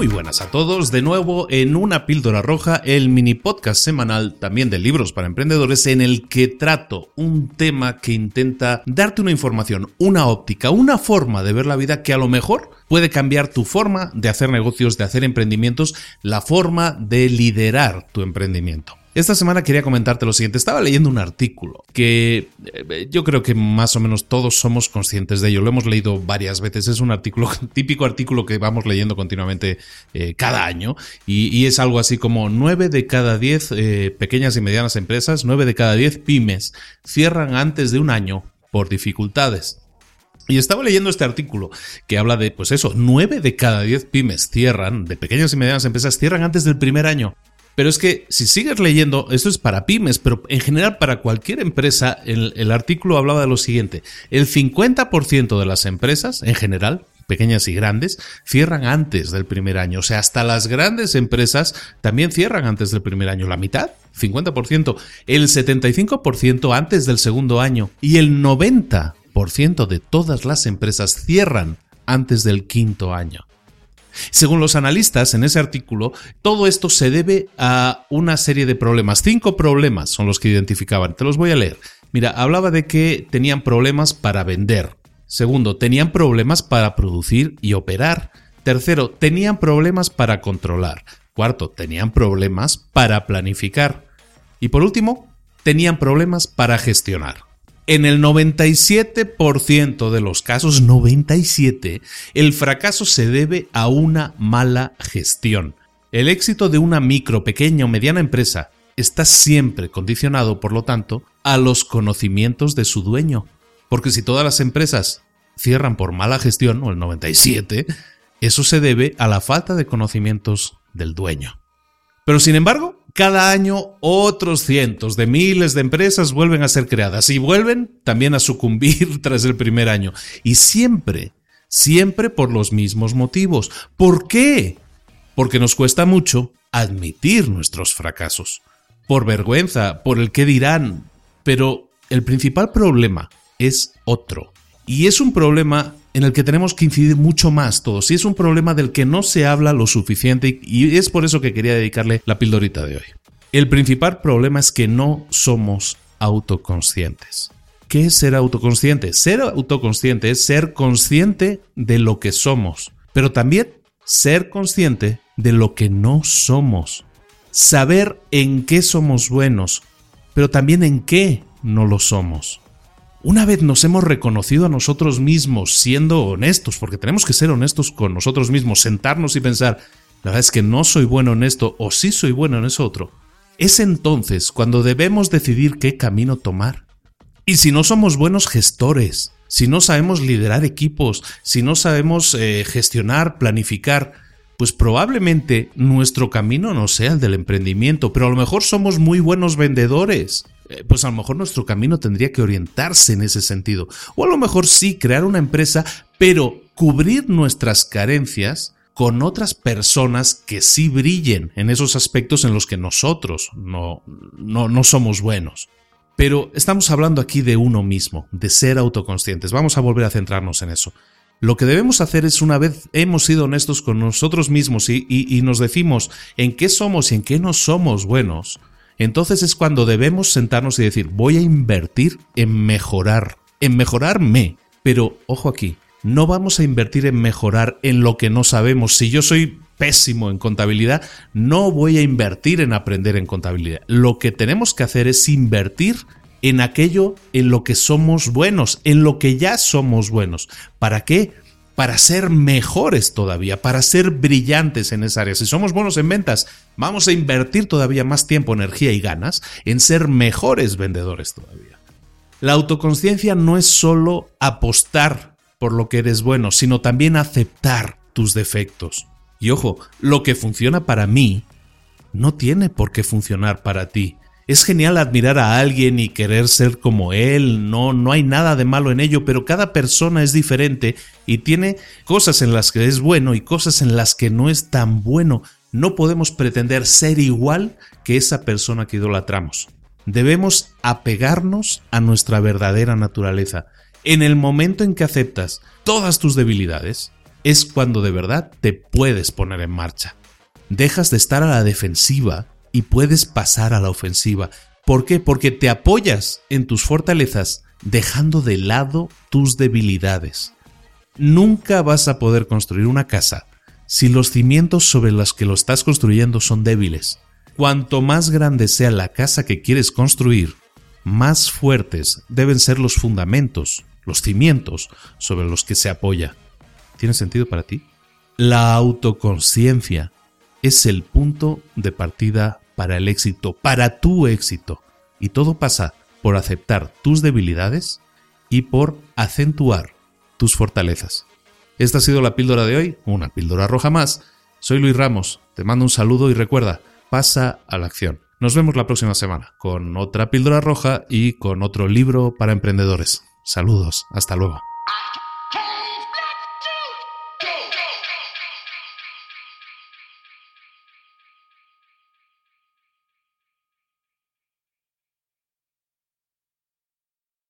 Muy buenas a todos, de nuevo en una píldora roja, el mini podcast semanal también de libros para emprendedores en el que trato un tema que intenta darte una información, una óptica, una forma de ver la vida que a lo mejor puede cambiar tu forma de hacer negocios, de hacer emprendimientos, la forma de liderar tu emprendimiento. Esta semana quería comentarte lo siguiente. Estaba leyendo un artículo que eh, yo creo que más o menos todos somos conscientes de ello. Lo hemos leído varias veces. Es un artículo, típico artículo que vamos leyendo continuamente eh, cada año. Y, es algo así como 9 de cada 10 eh, pequeñas y medianas empresas, 9 de cada 10 pymes cierran antes de un año por dificultades. Y estaba leyendo este artículo que habla de, pues eso, 9 de cada 10 pymes cierran, de pequeñas y medianas empresas, cierran antes del primer año. Pero es que si sigues leyendo, esto es para pymes, pero en general para cualquier empresa, el, artículo hablaba de lo siguiente, el 50% de las empresas, en general, pequeñas y grandes, cierran antes del primer año. O sea, hasta las grandes empresas también cierran antes del primer año. La mitad, 50%, el 75% antes del segundo año y el 90% de todas las empresas cierran antes del quinto año. Según los analistas en ese artículo, todo esto se debe a una serie de problemas. Cinco problemas son los que identificaban. Te los voy a leer. Mira, hablaba de que tenían problemas para vender. Segundo, tenían problemas para producir y operar. Tercero, tenían problemas para controlar. Cuarto, tenían problemas para planificar. Y por último, tenían problemas para gestionar. En el 97% de los casos, 97, el fracaso se debe a una mala gestión. El éxito de una micro, pequeña o mediana empresa está siempre condicionado, por lo tanto, a los conocimientos de su dueño. Porque si todas las empresas cierran por mala gestión, o el 97, eso se debe a la falta de conocimientos del dueño. Pero sin embargo, cada año otros cientos de miles de empresas vuelven a ser creadas y vuelven también a sucumbir tras el primer año. Y siempre, siempre por los mismos motivos. ¿Por qué? Porque nos cuesta mucho admitir nuestros fracasos. Por vergüenza, por el qué dirán. Pero el principal problema es otro. Y es un problema en el que tenemos que incidir mucho más todos. Y es un problema del que no se habla lo suficiente y es por eso que quería dedicarle la pildorita de hoy. El principal problema es que no somos autoconscientes. ¿Qué es ser autoconsciente? Ser autoconsciente es ser consciente de lo que somos, pero también ser consciente de lo que no somos. Saber en qué somos buenos, pero también en qué no lo somos. Una vez nos hemos reconocido a nosotros mismos siendo honestos, porque tenemos que ser honestos con nosotros mismos, sentarnos y pensar, la verdad es que no soy bueno en esto o sí soy bueno en eso otro, es entonces cuando debemos decidir qué camino tomar. Y si no somos buenos gestores, si no sabemos liderar equipos, si no sabemos eh, gestionar, planificar, pues probablemente nuestro camino no sea el del emprendimiento, pero a lo mejor somos muy buenos vendedores. Eh, pues a lo mejor nuestro camino tendría que orientarse en ese sentido. O a lo mejor sí crear una empresa, pero cubrir nuestras carencias con otras personas que sí brillen en esos aspectos en los que nosotros no, no, no somos buenos. Pero estamos hablando aquí de uno mismo, de ser autoconscientes. Vamos a volver a centrarnos en eso. Lo que debemos hacer es, una vez hemos sido honestos con nosotros mismos y, y, nos decimos en qué somos y en qué no somos buenos, entonces es cuando debemos sentarnos y decir, voy a invertir en mejorar, en mejorarme. Pero, ojo aquí, no vamos a invertir en mejorar en lo que no sabemos. Si yo soy pésimo en contabilidad, no voy a invertir en aprender en contabilidad. Lo que tenemos que hacer es invertir en aquello en lo que somos buenos, en lo que ya somos buenos. ¿Para qué? Para ser mejores todavía, para ser brillantes en esa área. Si somos buenos en ventas, vamos a invertir todavía más tiempo, energía y ganas en ser mejores vendedores todavía. La autoconciencia no es solo apostar por lo que eres bueno, sino también aceptar tus defectos. Y ojo, lo que funciona para mí no tiene por qué funcionar para ti. Es genial admirar a alguien y querer ser como él, no, no hay nada de malo en ello, pero cada persona es diferente y tiene cosas en las que es bueno y cosas en las que no es tan bueno. No podemos pretender ser igual que esa persona que idolatramos. Debemos apegarnos a nuestra verdadera naturaleza. En el momento en que aceptas todas tus debilidades, es cuando de verdad te puedes poner en marcha. Dejas de estar a la defensiva y puedes pasar a la ofensiva. ¿Por qué? Porque te apoyas en tus fortalezas dejando de lado tus debilidades. Nunca vas a poder construir una casa si los cimientos sobre los que lo estás construyendo son débiles. Cuanto más grande sea la casa que quieres construir, más fuertes deben ser los fundamentos los cimientos sobre los que se apoya. ¿Tiene sentido para ti? La autoconciencia es el punto de partida para el éxito, para tu éxito. Y todo pasa por aceptar tus debilidades y por acentuar tus fortalezas. Esta ha sido la píldora de hoy, una píldora roja más. Soy Luis Ramos, te mando un saludo y recuerda, pasa a la acción. Nos vemos la próxima semana con otra píldora roja y con otro libro para emprendedores. Saludos, hasta luego.